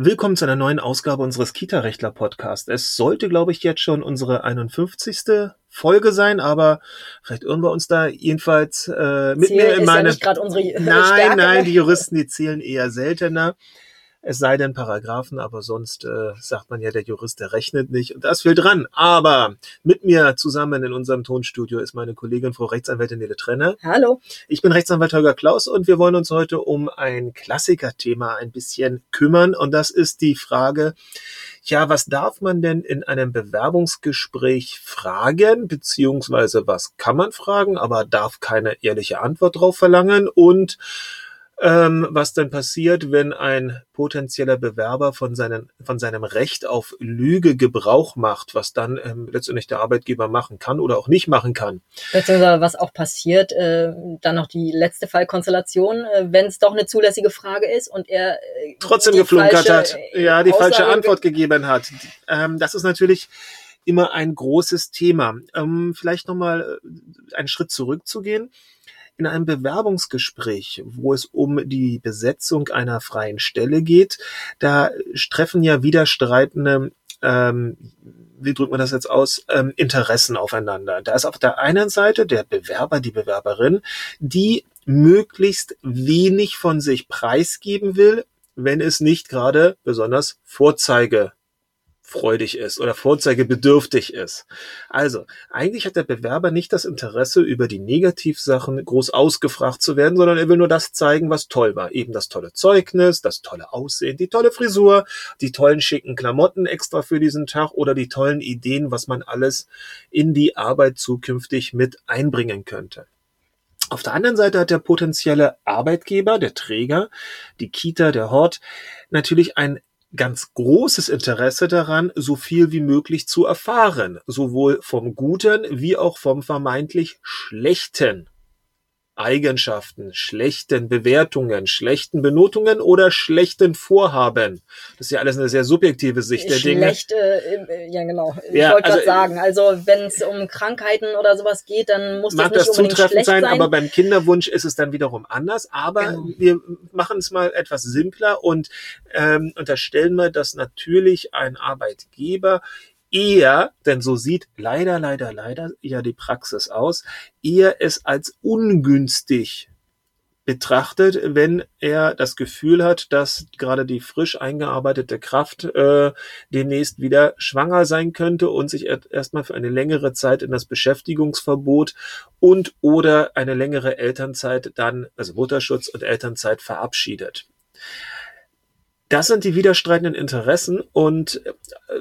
Willkommen zu einer neuen Ausgabe unseres Kita-Rechtler-Podcasts. Es sollte, glaube ich, jetzt schon unsere 51. Folge sein, aber vielleicht irren wir uns da jedenfalls äh, mit Ziel mir in meine. ja nein, nein, die Juristen, die zählen eher seltener. Es sei denn Paragraphen, aber sonst äh, sagt man ja, der Jurist, der rechnet nicht. Und das will dran. Aber mit mir zusammen in unserem Tonstudio ist meine Kollegin, Frau Rechtsanwältin Nele Trenner. Hallo. Ich bin Rechtsanwalt Holger Klaus und wir wollen uns heute um ein Klassikerthema ein bisschen kümmern. Und das ist die Frage, ja, was darf man denn in einem Bewerbungsgespräch fragen, beziehungsweise was kann man fragen, aber darf keine ehrliche Antwort drauf verlangen und ähm, was denn passiert, wenn ein potenzieller Bewerber von, seinen, von seinem Recht auf Lüge Gebrauch macht, was dann ähm, letztendlich der Arbeitgeber machen kann oder auch nicht machen kann. Beziehungsweise was auch passiert, äh, dann noch die letzte Fallkonstellation, äh, wenn es doch eine zulässige Frage ist und er äh, trotzdem geflunkert falsche, hat, äh, ja, die falsche Aussage Antwort gegeben hat. Ähm, das ist natürlich immer ein großes Thema. Ähm, vielleicht nochmal äh, einen Schritt zurückzugehen. In einem Bewerbungsgespräch, wo es um die Besetzung einer freien Stelle geht, da treffen ja widerstreitende ähm, wie drückt man das jetzt aus, ähm, Interessen aufeinander. Da ist auf der einen Seite der Bewerber, die Bewerberin, die möglichst wenig von sich preisgeben will, wenn es nicht gerade besonders vorzeigefreudig ist oder vorzeigebedürftig ist. Also, eigentlich hat der Bewerber nicht das Interesse, über die Negativsachen groß ausgefragt zu werden, sondern er will nur das zeigen, was toll war. Eben das tolle Zeugnis, das tolle Aussehen, die tolle Frisur, die tollen schicken Klamotten extra für diesen Tag oder die tollen Ideen, was man alles in die Arbeit zukünftig mit einbringen könnte. Auf der anderen Seite hat der potenzielle Arbeitgeber, der Träger, die Kita, der Hort, natürlich ein ganz großes Interesse daran, so viel wie möglich zu erfahren, sowohl vom Guten wie auch vom vermeintlich Schlechten. Eigenschaften, schlechten Bewertungen, schlechten Benotungen oder schlechten Vorhaben. Das ist ja alles eine sehr subjektive Sicht der Dinge. Schlecht, äh, ja genau. Ja, ich wollte also, gerade sagen, also wenn es um Krankheiten oder sowas geht, dann muss Mag das das nicht unbedingt zutreffend schlecht sein, sein. aber beim Kinderwunsch ist es dann wiederum anders. Aber Genau. wir machen es mal etwas simpler und ähm, unterstellen wir, dass natürlich ein Arbeitgeber eher, denn so sieht leider, leider, leider ja die Praxis aus, eher es als ungünstig betrachtet, wenn er das Gefühl hat, dass gerade die frisch eingearbeitete Kraft äh, demnächst wieder schwanger sein könnte und sich er- erstmal für eine längere Zeit in das Beschäftigungsverbot und oder eine längere Elternzeit dann, also Mutterschutz und Elternzeit verabschiedet. Das sind die widerstreitenden Interessen und äh,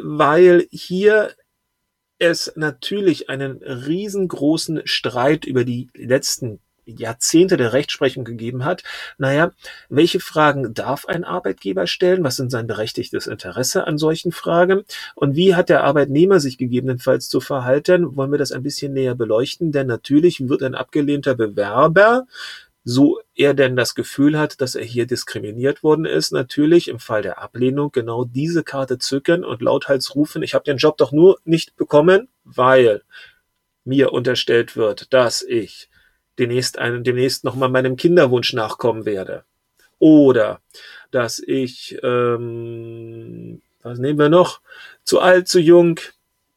weil hier es natürlich einen riesengroßen Streit über die letzten Jahrzehnte der Rechtsprechung gegeben hat. Naja, welche Fragen darf ein Arbeitgeber stellen? Was sind sein berechtigtes Interesse an solchen Fragen? Und wie hat der Arbeitnehmer sich gegebenenfalls zu verhalten? Wollen wir das ein bisschen näher beleuchten? Denn natürlich wird ein abgelehnter Bewerber so er denn das Gefühl hat, dass er hier diskriminiert worden ist, natürlich im Fall der Ablehnung genau diese Karte zücken und lauthals rufen, ich habe den Job doch nur nicht bekommen, weil mir unterstellt wird, dass ich demnächst, einen, demnächst nochmal meinem Kinderwunsch nachkommen werde. Oder dass ich, ähm, was nehmen wir noch, zu alt, zu jung,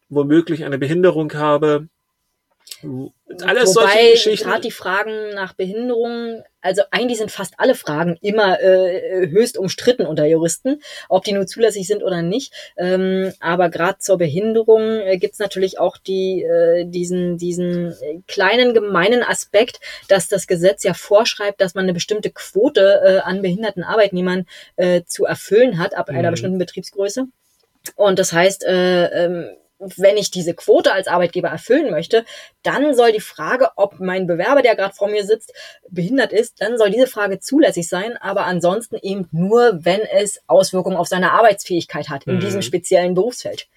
womöglich eine Behinderung habe. Alles solche Wobei gerade die Fragen nach Behinderungen, also eigentlich sind fast alle Fragen immer äh, höchst umstritten unter Juristen, ob die nun zulässig sind oder nicht. Ähm, aber gerade zur Behinderung äh, gibt's natürlich auch die, äh, diesen, diesen äh, kleinen gemeinen Aspekt, dass das Gesetz ja vorschreibt, dass man eine bestimmte Quote äh, an behinderten Arbeitnehmern äh, zu erfüllen hat ab einer Mhm. bestimmten Betriebsgröße. Und das heißt, äh, ähm, wenn ich diese Quote als Arbeitgeber erfüllen möchte, dann soll die Frage, ob mein Bewerber, der gerade vor mir sitzt, behindert ist, dann soll diese Frage zulässig sein, aber ansonsten eben nur, wenn es Auswirkungen auf seine Arbeitsfähigkeit hat in Mhm. diesem speziellen Berufsfeld.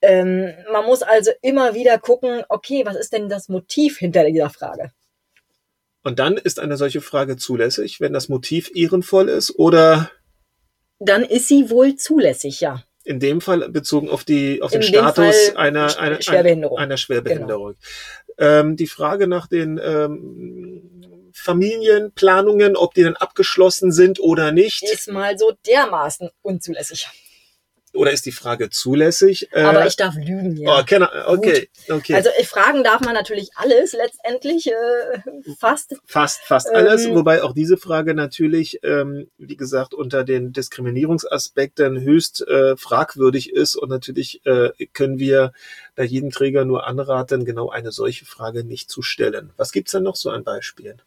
Ähm, man muss also immer wieder gucken, okay, was ist denn das Motiv hinter dieser Frage? Und dann ist eine solche Frage zulässig, wenn das Motiv ehrenvoll ist oder Dann ist sie wohl zulässig, ja. In dem Fall bezogen auf die auf den In dem Status Fall einer, einer, Schwerbehinderung. einer Schwerbehinderung. Ähm, die Frage nach den ähm, Familienplanungen, ob die dann abgeschlossen sind oder nicht? Ist mal so dermaßen unzulässig. Oder ist die Frage zulässig? Äh, Aber ich darf lügen, ja. Oh, okay, okay, okay. Also äh, fragen darf man natürlich alles letztendlich, äh, fast. Fast, fast alles. Ähm, wobei auch diese Frage natürlich, ähm, wie gesagt, unter den Diskriminierungsaspekten höchst äh, fragwürdig ist. Und natürlich äh, können wir da jedem Träger nur anraten, genau eine solche Frage nicht zu stellen. Was gibt's denn noch so an Beispielen?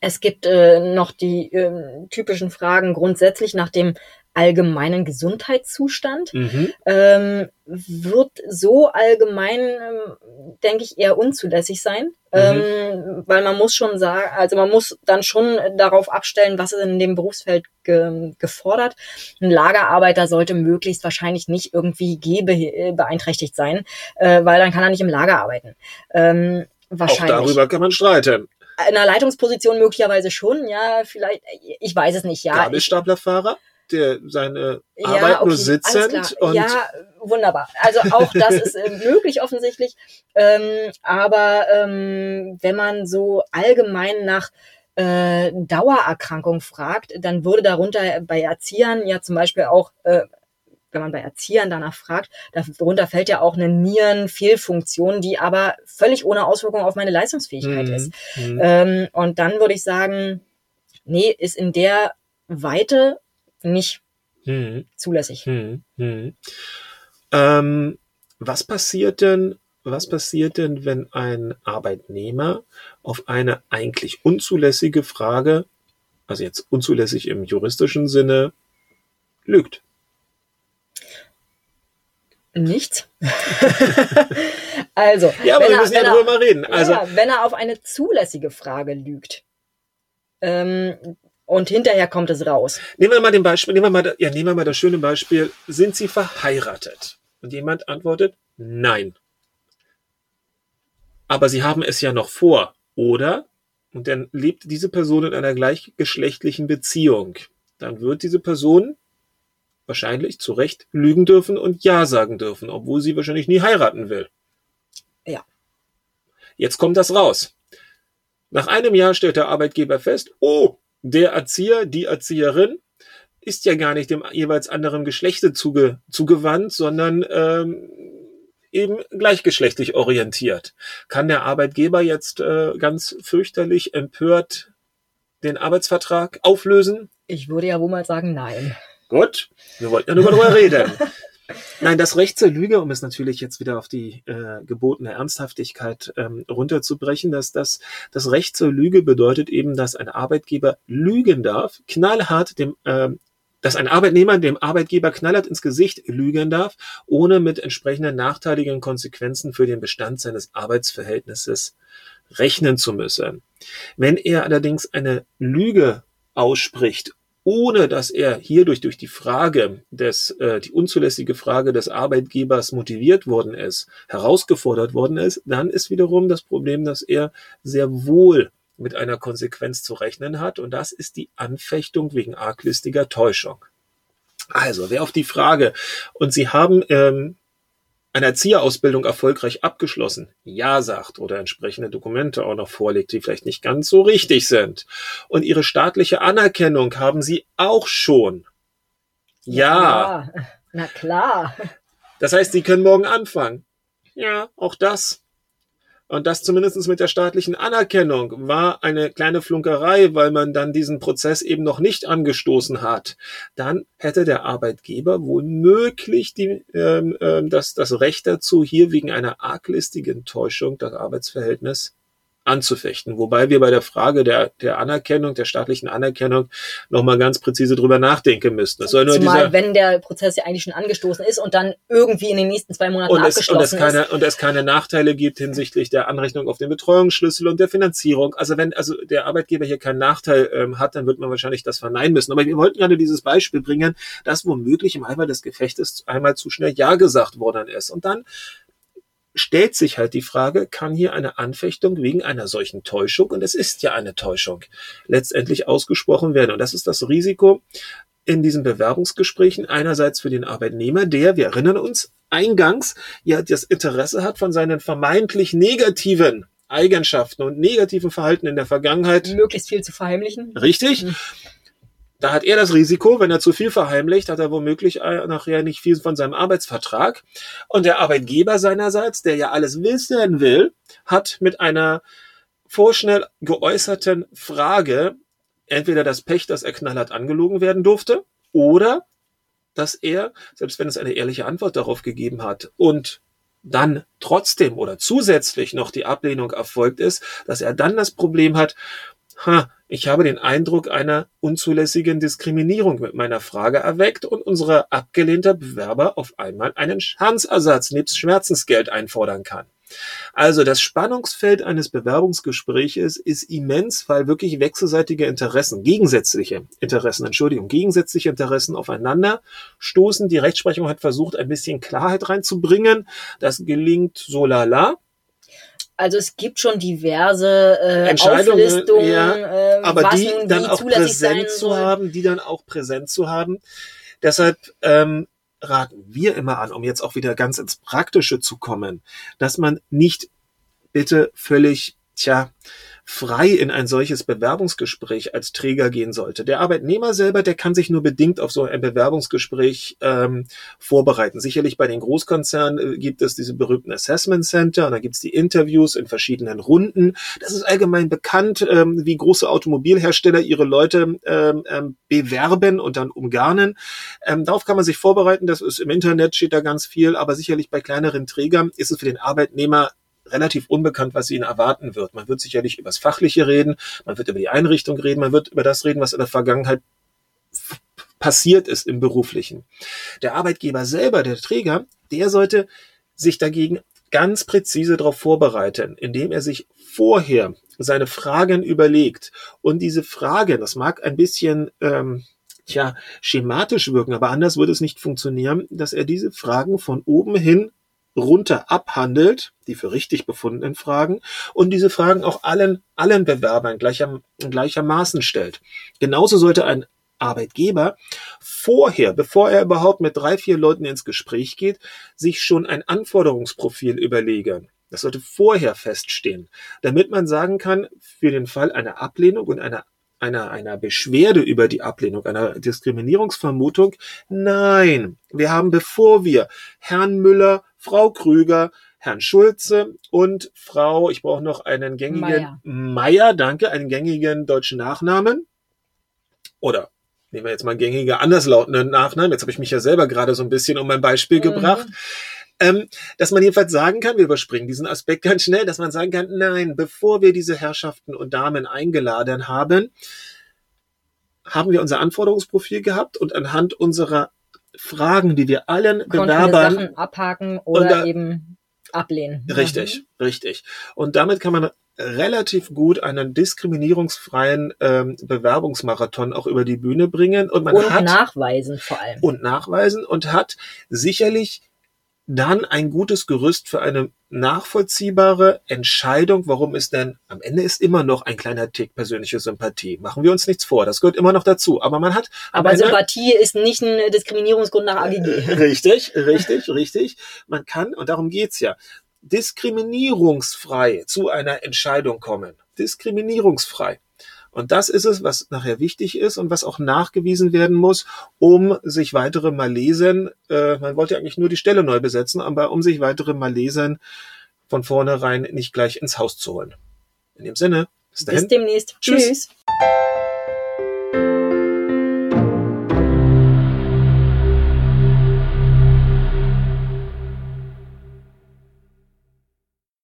Es gibt äh, noch die äh, typischen Fragen grundsätzlich nach dem allgemeinen Gesundheitszustand, mhm. ähm, wird so allgemein, ähm, denke ich, eher unzulässig sein. Mhm. Ähm, weil man muss schon sagen, also man muss dann schon darauf abstellen, was ist in dem Berufsfeld ge gefordert. Ein Lagerarbeiter sollte möglichst wahrscheinlich nicht irgendwie gehbeeinträchtigt sein, äh, weil dann kann er nicht im Lager arbeiten. Ähm, wahrscheinlich. Auch darüber kann man streiten. In einer Leitungsposition möglicherweise schon, ja, vielleicht, ich weiß es nicht, ja. Gabelstaplerfahrer? Der seine ja, Arbeit okay, nur sitzend und ja wunderbar also auch das ist äh, möglich offensichtlich ähm, aber ähm, wenn man so allgemein nach äh, Dauererkrankung fragt dann würde darunter bei Erziehern ja zum Beispiel auch äh, wenn man bei Erziehern danach fragt, darunter fällt ja auch eine Nierenfehlfunktion, die aber völlig ohne Auswirkung auf meine Leistungsfähigkeit mhm. ist. Mhm. Ähm, und dann würde ich sagen, nee, ist in der Weite nicht hm. zulässig. Hm. Hm. Ähm, was passiert denn, was passiert denn, wenn ein Arbeitnehmer auf eine eigentlich unzulässige Frage, also jetzt unzulässig im juristischen Sinne, lügt? Nichts. also, ja, aber wir müssen ja drüber mal reden. Also, ja, wenn er auf eine zulässige Frage lügt, ähm, und hinterher kommt es raus. Nehmen wir mal den Beispiel, nehmen wir mal, ja, nehmen wir mal das schöne Beispiel. Sind Sie verheiratet? Und jemand antwortet, nein. Aber Sie haben es ja noch vor, oder? Und dann lebt diese Person in einer gleichgeschlechtlichen Beziehung. Dann wird diese Person wahrscheinlich zu Recht lügen dürfen und Ja sagen dürfen, obwohl sie wahrscheinlich nie heiraten will. Ja. Jetzt kommt das raus. Nach einem Jahr stellt der Arbeitgeber fest, oh, der Erzieher, die Erzieherin ist ja gar nicht dem jeweils anderen Geschlechte zuge, zugewandt, sondern ähm, eben gleichgeschlechtlich orientiert. Kann der Arbeitgeber jetzt äh, ganz fürchterlich empört den Arbeitsvertrag auflösen? Ich würde ja wohl mal sagen, nein. Gut, wir wollten ja nur darüber reden. Nein, das Recht zur Lüge, um es natürlich jetzt wieder auf die äh, gebotene Ernsthaftigkeit ähm, runterzubrechen, dass das, das Recht zur Lüge bedeutet eben, dass ein Arbeitgeber lügen darf, knallhart dem ähm, dass ein Arbeitnehmer dem Arbeitgeber knallhart ins Gesicht lügen darf, ohne mit entsprechenden nachteiligen Konsequenzen für den Bestand seines Arbeitsverhältnisses rechnen zu müssen. Wenn er allerdings eine Lüge ausspricht, ohne dass er hierdurch durch die Frage des, äh, die unzulässige Frage des Arbeitgebers motiviert worden ist, herausgefordert worden ist, dann ist wiederum das Problem, dass er sehr wohl mit einer Konsequenz zu rechnen hat und das ist die Anfechtung wegen arglistiger Täuschung. Also, wer auf die Frage, und Sie haben ähm, eine Erzieherausbildung erfolgreich abgeschlossen, ja sagt oder entsprechende Dokumente auch noch vorlegt, die vielleicht nicht ganz so richtig sind. Und ihre staatliche Anerkennung haben sie auch schon. Ja. ja. Na klar. Das heißt, sie können morgen anfangen. Ja, auch das. Und das zumindest mit der staatlichen Anerkennung war eine kleine Flunkerei, weil man dann diesen Prozess eben noch nicht angestoßen hat. Dann hätte der Arbeitgeber womöglich die, ähm, äh, das, das Recht dazu, hier wegen einer arglistigen Täuschung das Arbeitsverhältnis anzufechten. Wobei wir bei der Frage der, der Anerkennung, der staatlichen Anerkennung nochmal ganz präzise drüber nachdenken müssten. Das soll nur Zumal, dieser, wenn der Prozess ja eigentlich schon angestoßen ist und dann irgendwie in den nächsten zwei Monaten und es, abgeschlossen und es keine, ist. Und es keine Nachteile gibt hinsichtlich der Anrechnung auf den Betreuungsschlüssel und der Finanzierung. Also wenn also der Arbeitgeber hier keinen Nachteil ähm, hat, dann wird man wahrscheinlich das verneinen müssen. Aber wir wollten gerade dieses Beispiel bringen, dass womöglich im Eifer des Gefechtes einmal zu schnell Ja gesagt worden ist. Und dann stellt sich halt die Frage, kann hier eine Anfechtung wegen einer solchen Täuschung, und es ist ja eine Täuschung, letztendlich ausgesprochen werden. Und das ist das Risiko in diesen Bewerbungsgesprächen einerseits für den Arbeitnehmer, der, wir erinnern uns, eingangs ja das Interesse hat, von seinen vermeintlich negativen Eigenschaften und negativen Verhalten in der Vergangenheit Möglichst viel zu verheimlichen. richtig. Mhm. Da hat er das Risiko, wenn er zu viel verheimlicht, hat er womöglich äh, nachher nicht viel von seinem Arbeitsvertrag. Und der Arbeitgeber seinerseits, der ja alles wissen will, hat mit einer vorschnell geäußerten Frage entweder das Pech, dass er knallhart angelogen werden durfte, oder dass er, selbst wenn es eine ehrliche Antwort darauf gegeben hat und dann trotzdem oder zusätzlich noch die Ablehnung erfolgt ist, dass er dann das Problem hat, ha, ich habe den Eindruck einer unzulässigen Diskriminierung mit meiner Frage erweckt und unser abgelehnter Bewerber auf einmal einen Schadensersatz nebst Schmerzensgeld einfordern kann. Also das Spannungsfeld eines Bewerbungsgespräches ist immens, weil wirklich wechselseitige Interessen, gegensätzliche Interessen, Entschuldigung, gegensätzliche Interessen aufeinander stoßen. Die Rechtsprechung hat versucht, ein bisschen Klarheit reinzubringen. Das gelingt so lala. Also es gibt schon diverse äh, Entscheidungen, Auflistungen, ja, äh, aber was die dann auch präsent zu haben, die dann auch präsent zu haben. Deshalb ähm, raten wir immer an, um jetzt auch wieder ganz ins Praktische zu kommen, dass man nicht bitte völlig, tja, frei in ein solches Bewerbungsgespräch als Träger gehen sollte. Der Arbeitnehmer selber, der kann sich nur bedingt auf so ein Bewerbungsgespräch ähm, vorbereiten. Sicherlich bei den Großkonzernen äh, gibt es diese berühmten Assessment Center und da gibt es die Interviews in verschiedenen Runden. Das ist allgemein bekannt, ähm, wie große Automobilhersteller ihre Leute ähm, ähm, bewerben und dann umgarnen. Ähm, darauf kann man sich vorbereiten. Das ist im Internet steht da ganz viel, aber sicherlich bei kleineren Trägern ist es für den Arbeitnehmer relativ unbekannt, was ihn erwarten wird. Man wird sicherlich über das Fachliche reden, man wird über die Einrichtung reden, man wird über das reden, was in der Vergangenheit passiert ist im Beruflichen. Der Arbeitgeber selber, der Träger, der sollte sich dagegen ganz präzise darauf vorbereiten, indem er sich vorher seine Fragen überlegt. Und diese Fragen, das mag ein bisschen ähm, tja, schematisch wirken, aber anders würde es nicht funktionieren, dass er diese Fragen von oben hin runter abhandelt, die für richtig befundenen Fragen, und diese Fragen auch allen, allen Bewerbern gleicher, gleichermaßen stellt. Genauso sollte ein Arbeitgeber vorher, bevor er überhaupt mit drei, vier Leuten ins Gespräch geht, sich schon ein Anforderungsprofil überlegen. Das sollte vorher feststehen, damit man sagen kann, für den Fall einer Ablehnung und einer einer, einer Beschwerde über die Ablehnung, einer Diskriminierungsvermutung. Nein, wir haben, bevor wir Herrn Müller, Frau Krüger, Herrn Schulze und Frau, ich brauche noch einen gängigen Meier. Danke, einen gängigen deutschen Nachnamen. Oder nehmen wir jetzt mal einen gängiger anderslautenden Nachnamen. Jetzt habe ich mich ja selber gerade so ein bisschen um ein Beispiel Mhm. gebracht. Ähm, dass man jedenfalls sagen kann, wir überspringen diesen Aspekt ganz schnell, dass man sagen kann, nein, bevor wir diese Herrschaften und Damen eingeladen haben, haben wir unser Anforderungsprofil gehabt und anhand unserer Fragen, die wir allen Bewerbern Sachen abhaken oder da- eben ablehnen. Richtig, richtig. Und damit kann man relativ gut einen diskriminierungsfreien ähm, Bewerbungsmarathon auch über die Bühne bringen und man Und hat nachweisen vor allem. und nachweisen und hat sicherlich dann ein gutes Gerüst für eine nachvollziehbare Entscheidung, warum es denn am Ende ist immer noch ein kleiner Tick persönliche Sympathie. Machen wir uns nichts vor, das gehört immer noch dazu. Aber man hat Aber Ende- Sympathie ist nicht ein Diskriminierungsgrund nach AGG. Richtig, richtig, richtig. Man kann, und darum geht's ja, diskriminierungsfrei zu einer Entscheidung kommen. Diskriminierungsfrei. Und das ist es, was nachher wichtig ist und was auch nachgewiesen werden muss, um sich weitere Malesen, äh, man wollte eigentlich nur die Stelle neu besetzen, aber um sich weitere Malesen von vornherein nicht gleich ins Haus zu holen. In dem Sinne, bis dahin. Bis demnächst. Tschüss. Tschüss.